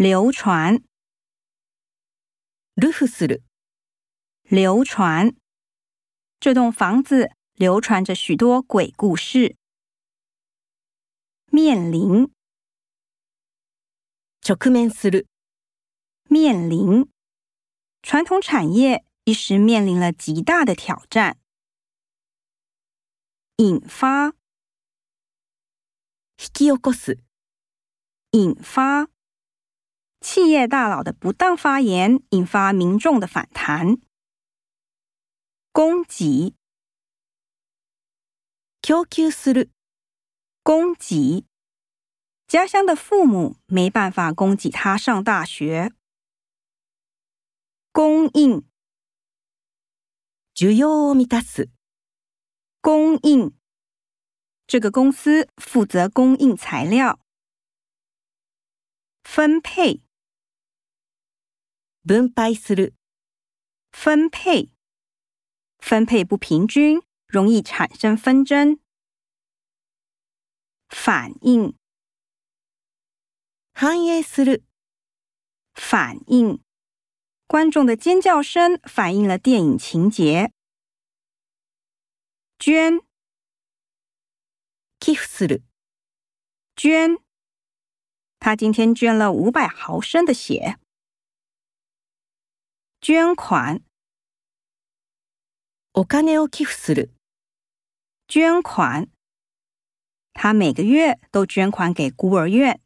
流传。流する。流传。这栋房子流传着许多鬼故事。面临。直面する。面临。传统产业一时面临了极大的挑战。引发。引き起こす。引发。 企业大佬的不当发言引发民众的反弹。供给。供給する。供给。家乡的父母没办法供给他上大学。供应。需要を満たす。供应。这个公司负责供应材料。分配。 分配する。分配。分配不平均，容易产生纷争。反应。反映する。反应。观众的尖叫声反映了电影情节。捐。寄付する。捐。他今天捐了五百毫升的血。 捐款。お金を寄付する。捐款。他每个月都捐款给孤儿院。